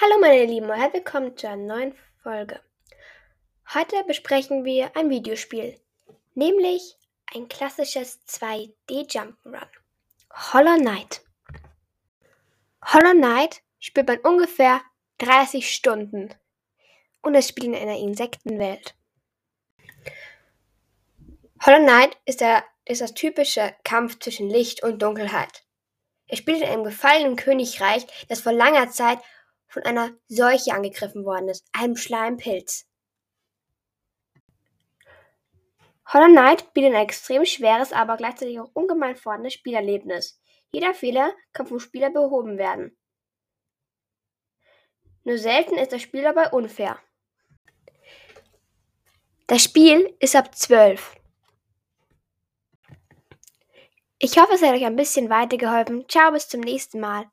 Hallo meine Lieben und herzlich willkommen zu einer neuen Folge. Heute besprechen wir ein Videospiel, nämlich ein klassisches 2D Jump'n'Run. Hollow Knight. Hollow Knight spielt man ungefähr 30 Stunden und es spielt in einer Insektenwelt. Hollow Knight ist, der, ist das typische Kampf zwischen Licht und Dunkelheit. Er spielt in einem gefallenen Königreich, das vor langer Zeit von einer Seuche angegriffen worden ist, einem Schleimpilz. Hollow Knight bietet ein extrem schweres, aber gleichzeitig auch ungemein forderndes Spielerlebnis. Jeder Fehler kann vom Spieler behoben werden. Nur selten ist der Spiel dabei unfair. Das Spiel ist ab 12. Ich hoffe, es hat euch ein bisschen weitergeholfen. Ciao, bis zum nächsten Mal.